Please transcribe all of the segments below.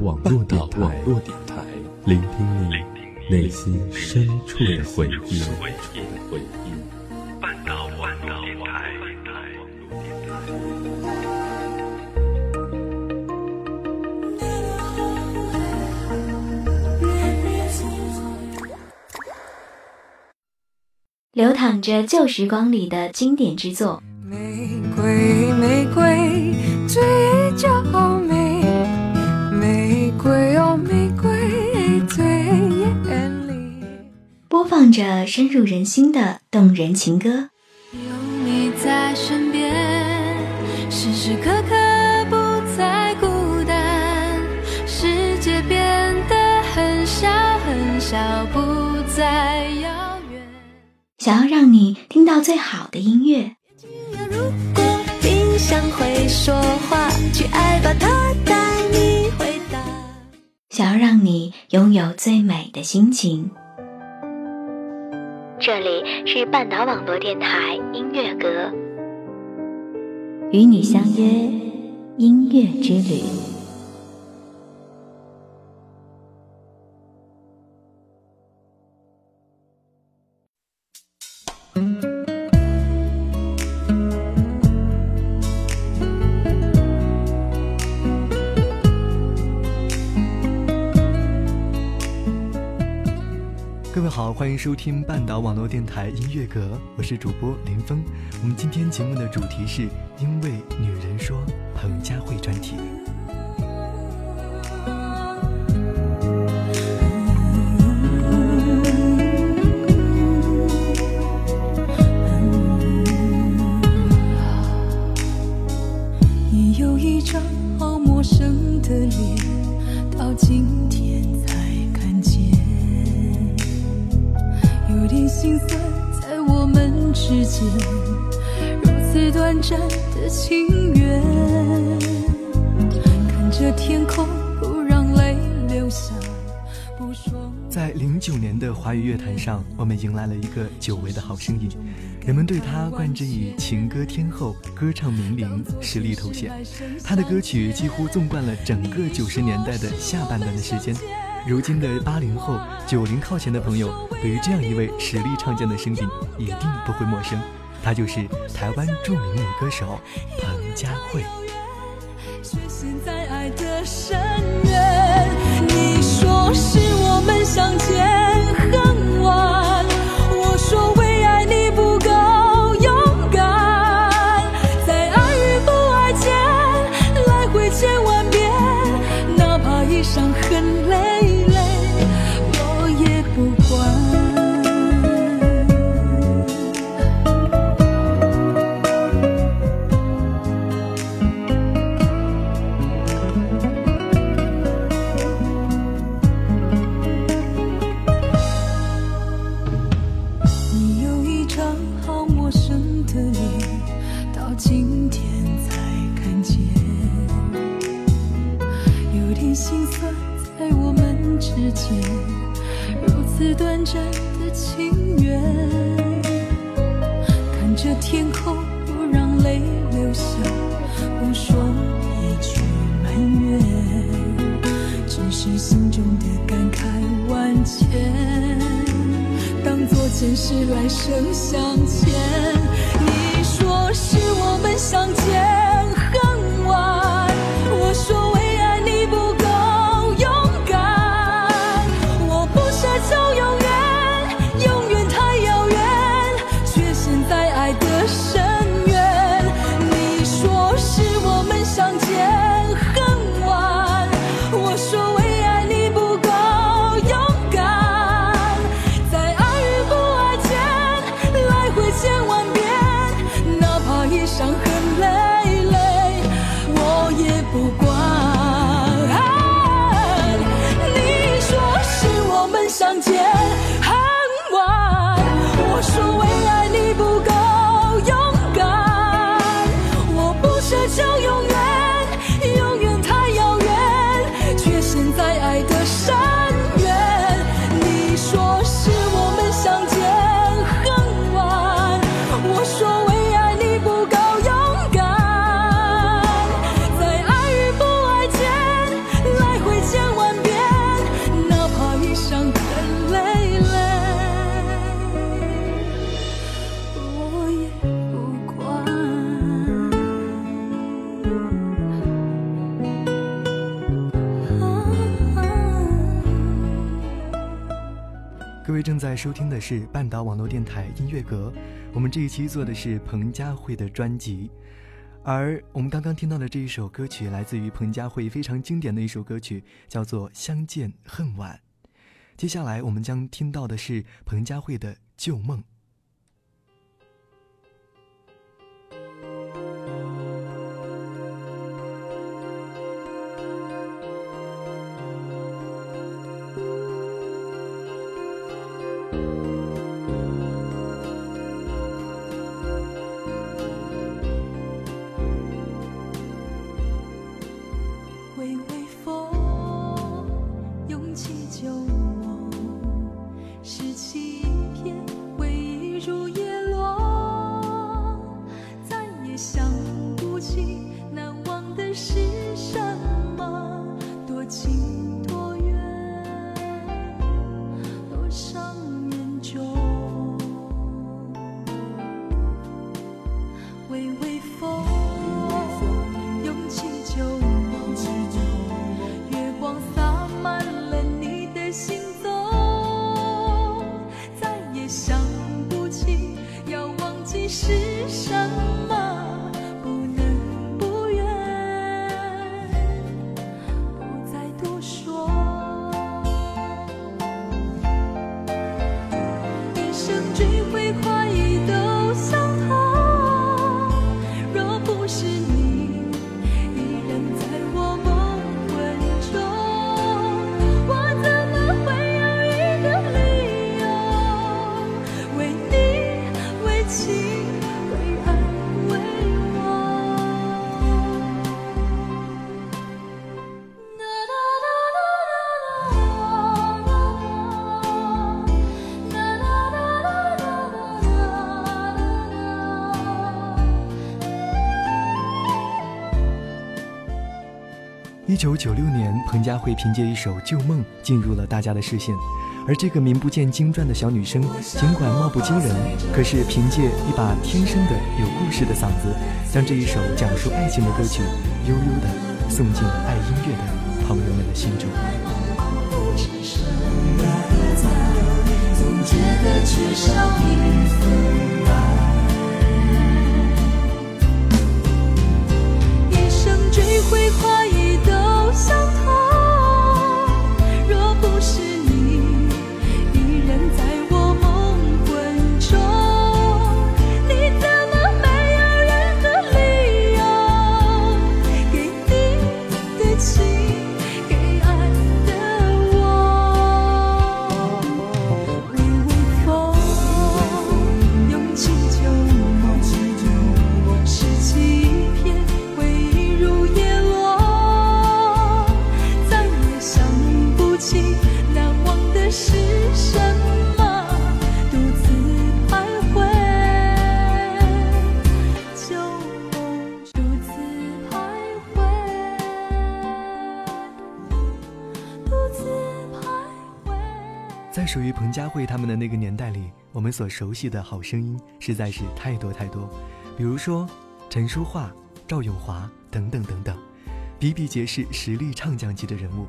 网络电台，聆听你内心深处的回忆。流淌着旧时光里的经典之作。玫瑰，玫瑰，最放着深入人心的动人情歌。有你在身边，时时刻刻不再孤单。世界变得很小很小，不再遥远。想要让你听到最好的音乐。如果冰箱会说话，去爱吧，它带你回答。想要让你拥有最美的心情。这里是半岛网络电台音乐阁，与你相约音乐之旅。欢迎收听半岛网络电台音乐阁，我是主播林峰。我们今天节目的主题是因为女人说彭佳慧专题。华语乐坛上，我们迎来了一个久违的好声音，人们对她冠之以情歌天后、歌唱名伶、实力头衔。她的歌曲几乎纵贯了整个九十年代的下半段的时间。如今的八零后、九零靠前的朋友，对于这样一位实力唱将的声音一定不会陌生，她就是台湾著名女歌手彭佳慧。是短暂的情缘。看着天空，不让泪流下，不说一句埋怨，只是心中的感慨万千。当作前世来生相欠。你说是我们相见位正在收听的是半岛网络电台音乐阁，我们这一期做的是彭佳慧的专辑，而我们刚刚听到的这一首歌曲来自于彭佳慧非常经典的一首歌曲，叫做《相见恨晚》。接下来我们将听到的是彭佳慧的《旧梦》。一九九六年，彭佳慧凭借一首《旧梦》进入了大家的视线，而这个名不见经传的小女生，尽管貌不惊人，可是凭借一把天生的有故事的嗓子，将这一首讲述爱情的歌曲，悠悠地送进爱音乐的朋友们的心中。一相同。所熟悉的好声音实在是太多太多，比如说陈淑桦、赵咏华等等等等，比比皆是实力唱将级的人物。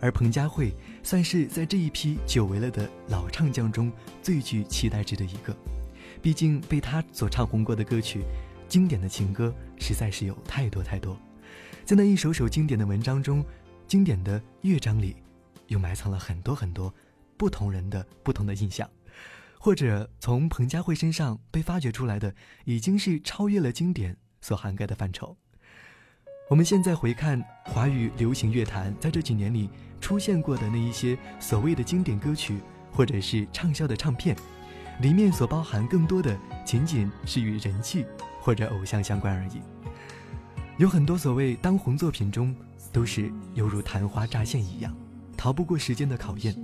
而彭佳慧算是在这一批久违了的老唱将中最具期待值的一个，毕竟被她所唱红过的歌曲，经典的情歌实在是有太多太多，在那一首首经典的文章中，经典的乐章里，又埋藏了很多很多。不同人的不同的印象，或者从彭佳慧身上被发掘出来的，已经是超越了经典所涵盖的范畴。我们现在回看华语流行乐坛在这几年里出现过的那一些所谓的经典歌曲，或者是畅销的唱片，里面所包含更多的仅仅是与人气或者偶像相关而已。有很多所谓当红作品中，都是犹如昙花乍现一样，逃不过时间的考验。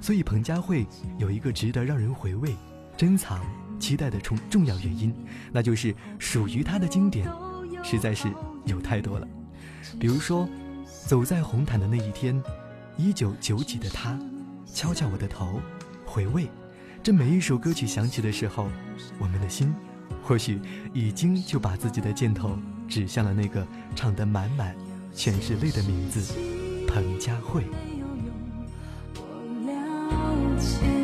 所以，彭佳慧有一个值得让人回味、珍藏、期待的重重要原因，那就是属于她的经典实在是有太多了。比如说，走在红毯的那一天，一九九几的他，敲敲我的头，回味。这每一首歌曲响起的时候，我们的心或许已经就把自己的箭头指向了那个唱得满满全是泪的名字——彭佳慧。前。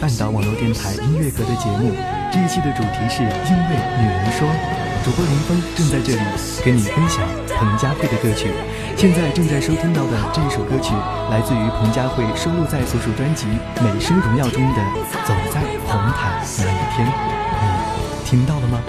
半岛网络电台音乐阁的节目，这一期的主题是因为女人说，主播林峰正在这里跟你分享彭佳慧的歌曲。现在正在收听到的这一首歌曲，来自于彭佳慧收录在所属专辑《美声荣耀》中的《走在红毯那一天》，你听到了吗？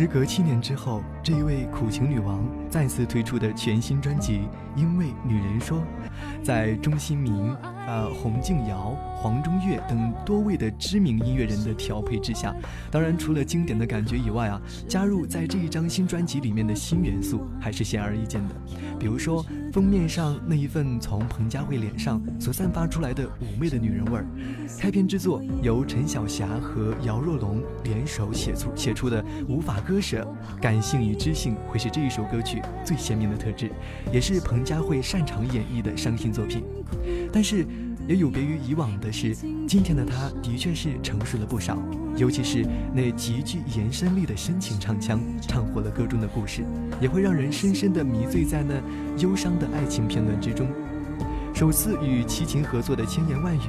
时隔七年之后，这一位苦情女王再次推出的全新专辑《因为女人说》，在钟兴呃洪敬尧、黄中岳等多位的知名音乐人的调配之下，当然除了经典的感觉以外啊，加入在这一张新专辑里面的新元素还是显而易见的。比如说封面上那一份从彭佳慧脸上所散发出来的妩媚的女人味儿，开篇之作由陈晓霞和姚若龙联手写出写出的无法割舍，感性与知性会是这一首歌曲最鲜明的特质，也是彭佳慧擅长演绎的伤心作品。但是也有别于以往的是，今天的她的确是成熟了不少，尤其是那极具延伸力的深情唱腔，唱活了歌中的故事，也会让人深深的迷醉在那忧伤的爱情片段之中。首次与齐秦合作的《千言万语》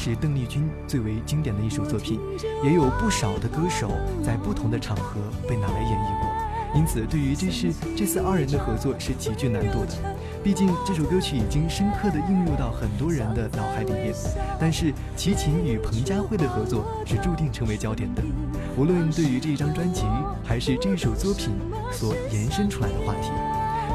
是邓丽君最为经典的一首作品，也有不少的歌手在不同的场合被拿来演绎过。因此，对于这是这次二人的合作是极具难度的。毕竟这首歌曲已经深刻地映入到很多人的脑海里面。但是齐秦与彭佳慧的合作是注定成为焦点的，无论对于这张专辑还是这首作品所延伸出来的话题。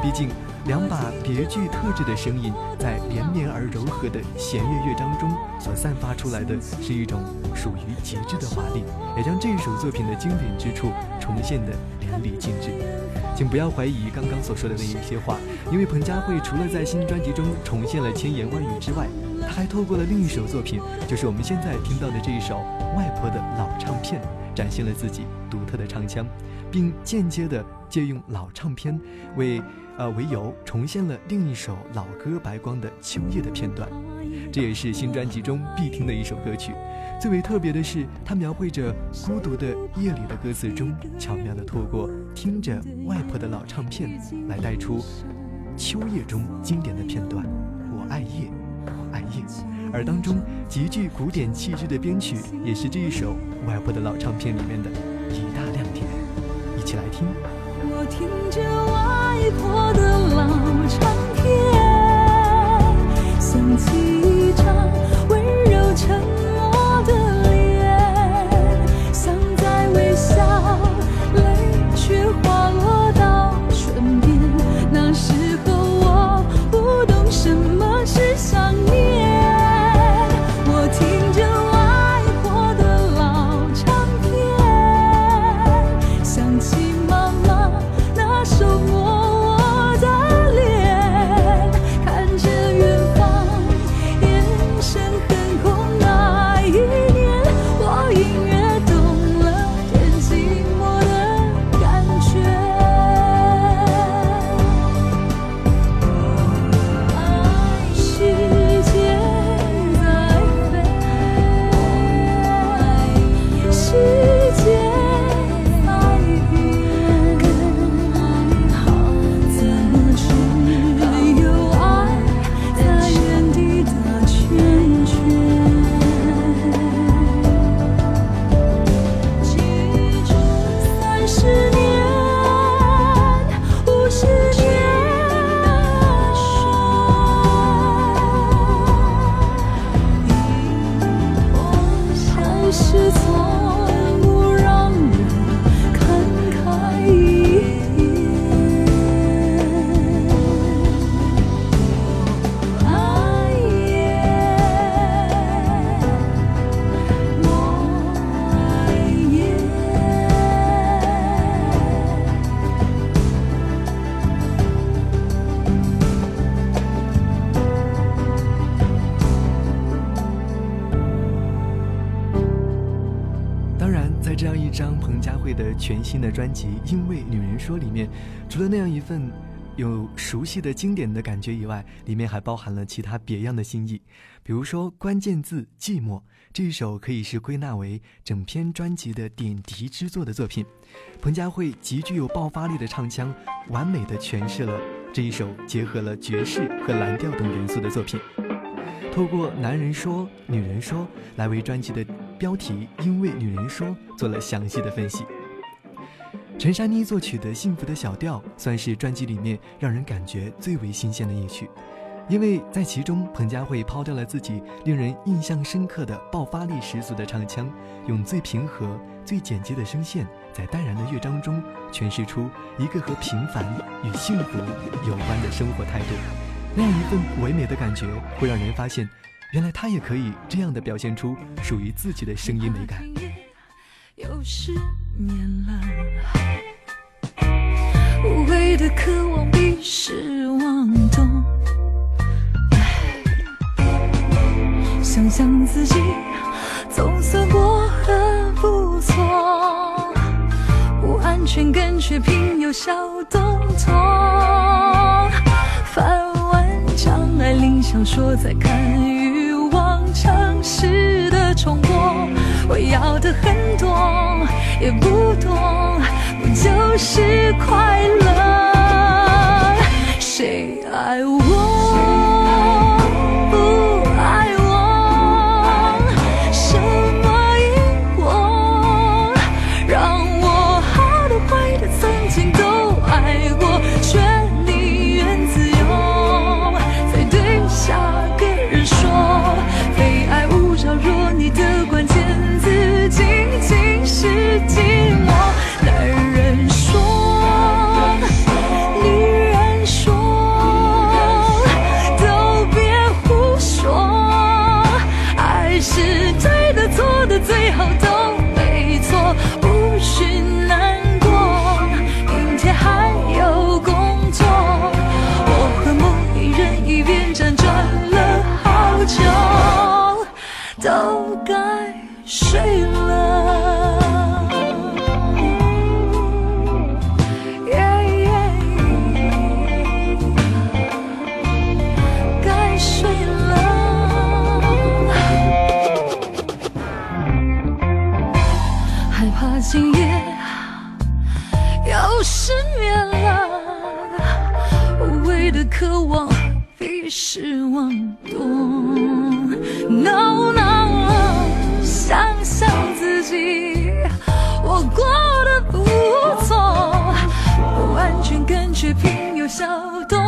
毕竟，两把别具特质的声音在连绵而柔和的弦乐乐章中所散发出来的是一种属于极致的华丽，也将这首作品的经典之处重现的淋漓尽致。请不要怀疑刚刚所说的那一些话，因为彭佳慧除了在新专辑中重现了千言万语之外，她还透过了另一首作品，就是我们现在听到的这一首《外婆的老唱片》，展现了自己独特的唱腔，并间接的借用老唱片为呃为由重现了另一首老歌《白光》的秋夜的片段，这也是新专辑中必听的一首歌曲。最为特别的是，它描绘着孤独的夜里的歌词中，巧妙地透过听着外婆的老唱片，来带出秋夜中经典的片段。我爱夜，反映。而当中极具古典气质的编曲，也是这一首外婆的老唱片里面的一大亮点。一起来听。我听着外婆的老唱片，想起一张全新的专辑《因为女人说》里面，除了那样一份有熟悉的经典的感觉以外，里面还包含了其他别样的心意。比如说，关键字“寂寞”这一首可以是归纳为整篇专辑的点题之作的作品。彭佳慧极具有爆发力的唱腔，完美的诠释了这一首结合了爵士和蓝调等元素的作品。透过“男人说，女人说”来为专辑的标题“因为女人说”做了详细的分析。陈珊妮作曲的《幸福的小调》算是专辑里面让人感觉最为新鲜的一曲，因为在其中，彭佳慧抛掉了自己令人印象深刻的爆发力十足的唱腔，用最平和、最简洁的声线，在淡然的乐章中诠释出一个和平凡与幸福有关的生活态度。那样一份唯美的感觉，会让人发现，原来他也可以这样的表现出属于自己的声音美感。又失眠了，无谓的渴望比失望多。想想自己总算过很不错，不安全感却偏有小动作。翻完张爱玲小说，再看城市的重播。我要的很多，也不多，不就是快乐？谁爱我？最后笑多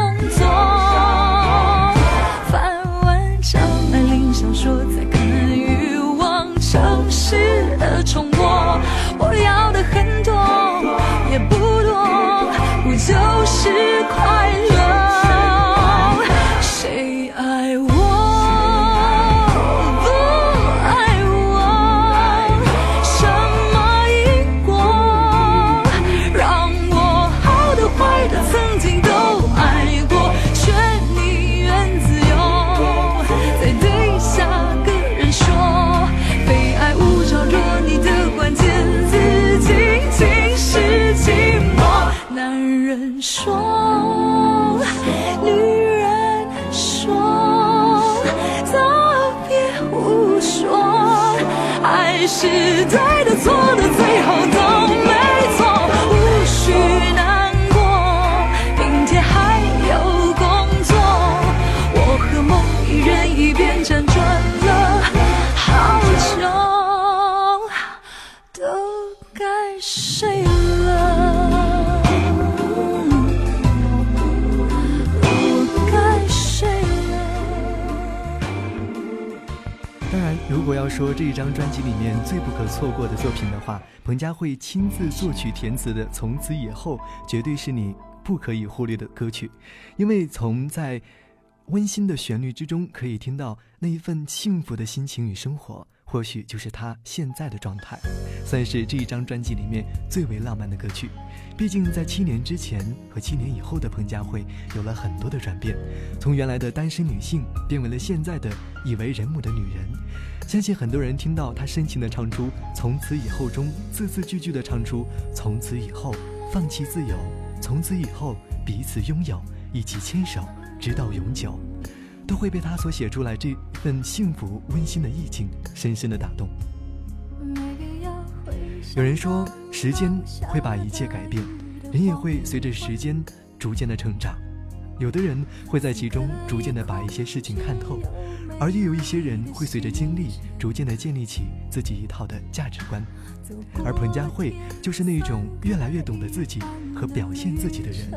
是对的错的，最后说这一张专辑里面最不可错过的作品的话，彭佳慧亲自作曲填词的《从此以后》绝对是你不可以忽略的歌曲，因为从在温馨的旋律之中可以听到那一份幸福的心情与生活，或许就是她现在的状态，算是这一张专辑里面最为浪漫的歌曲。毕竟在七年之前和七年以后的彭佳慧有了很多的转变，从原来的单身女性变为了现在的已为人母的女人。相信很多人听到她深情的唱出“从此以后”中，字字句句的唱出“从此以后放弃自由，从此以后彼此拥有，一起牵手直到永久”，都会被他所写出来这份幸福温馨的意境深深地打动。有人说，时间会把一切改变，人也会随着时间逐渐的成长。有的人会在其中逐渐的把一些事情看透，而又有一些人会随着经历逐渐的建立起自己一套的价值观。而彭佳慧就是那一种越来越懂得自己和表现自己的人。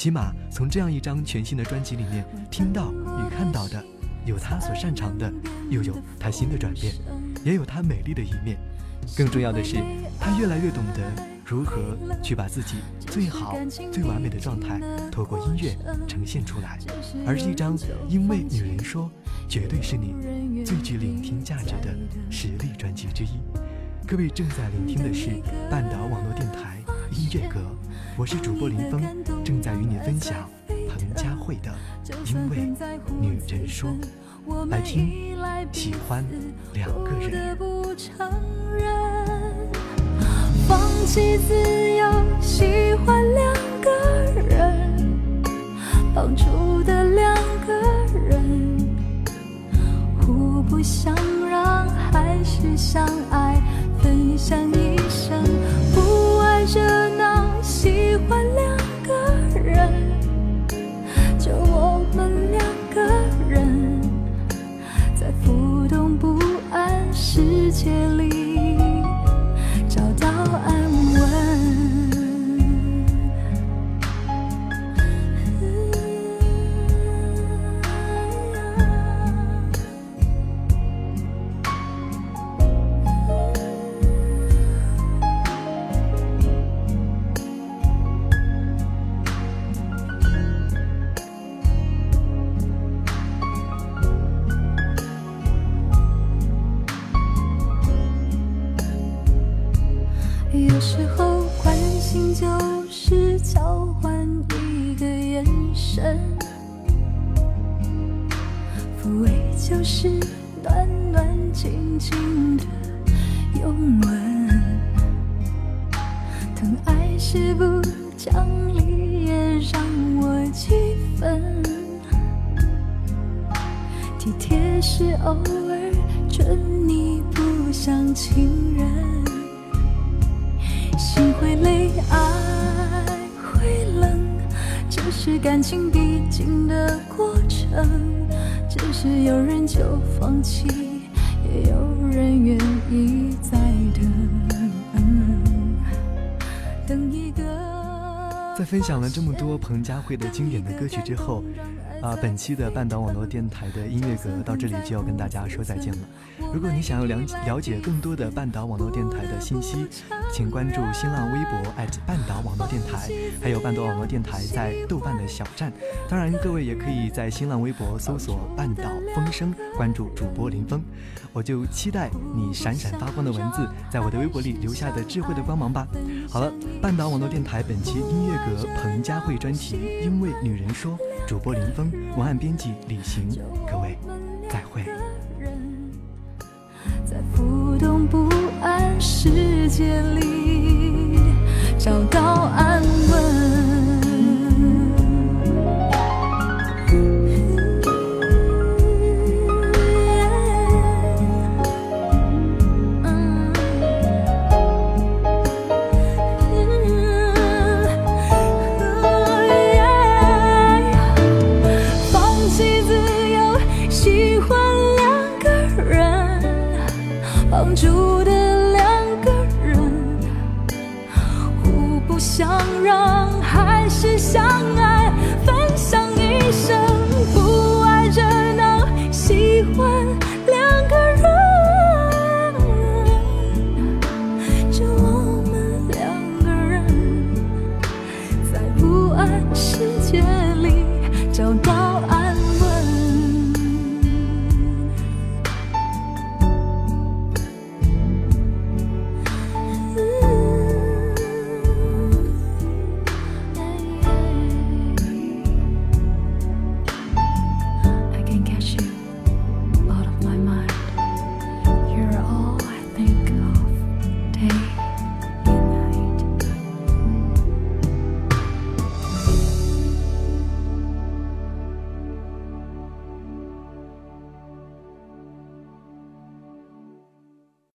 起码从这样一张全新的专辑里面听到与看到的，有他所擅长的，又有他新的转变，也有他美丽的一面。更重要的是，他越来越懂得如何去把自己最好、最完美的状态透过音乐呈现出来。而是一张《因为女人说》，绝对是你最具聆听价值的实力专辑之一。各位正在聆听的是半岛网络电台音乐阁，我是主播林峰，正在与你分享彭佳慧的《因为女人说》。来听，喜欢两个人。放弃自由，喜欢两个人，绑住的两个人，互不相让，还是相爱，分享一生，不爱热闹，喜欢两个人，就我们两个人，在浮动不安世界里。不讲理也让我几分，体贴是偶尔准你不像情人，心会累，爱会冷，这是感情必经的过程。只是有人就放弃，也有人愿意再等，在分享了这么多彭佳慧的经典的歌曲之后。啊，本期的半岛网络电台的音乐阁到这里就要跟大家说再见了。如果你想要了了解更多的半岛网络电台的信息，请关注新浪微博半岛网络电台，还有半岛网络电台在豆瓣的小站。当然，各位也可以在新浪微博搜索“半岛风声”，关注主播林峰。我就期待你闪闪发光的文字在我的微博里留下的智慧的光芒吧。好了，半岛网络电台本期音乐阁彭佳慧专题，因为女人说，主播林峰。文案编辑李行，各位再会。在浮动不暗世界里找到安稳。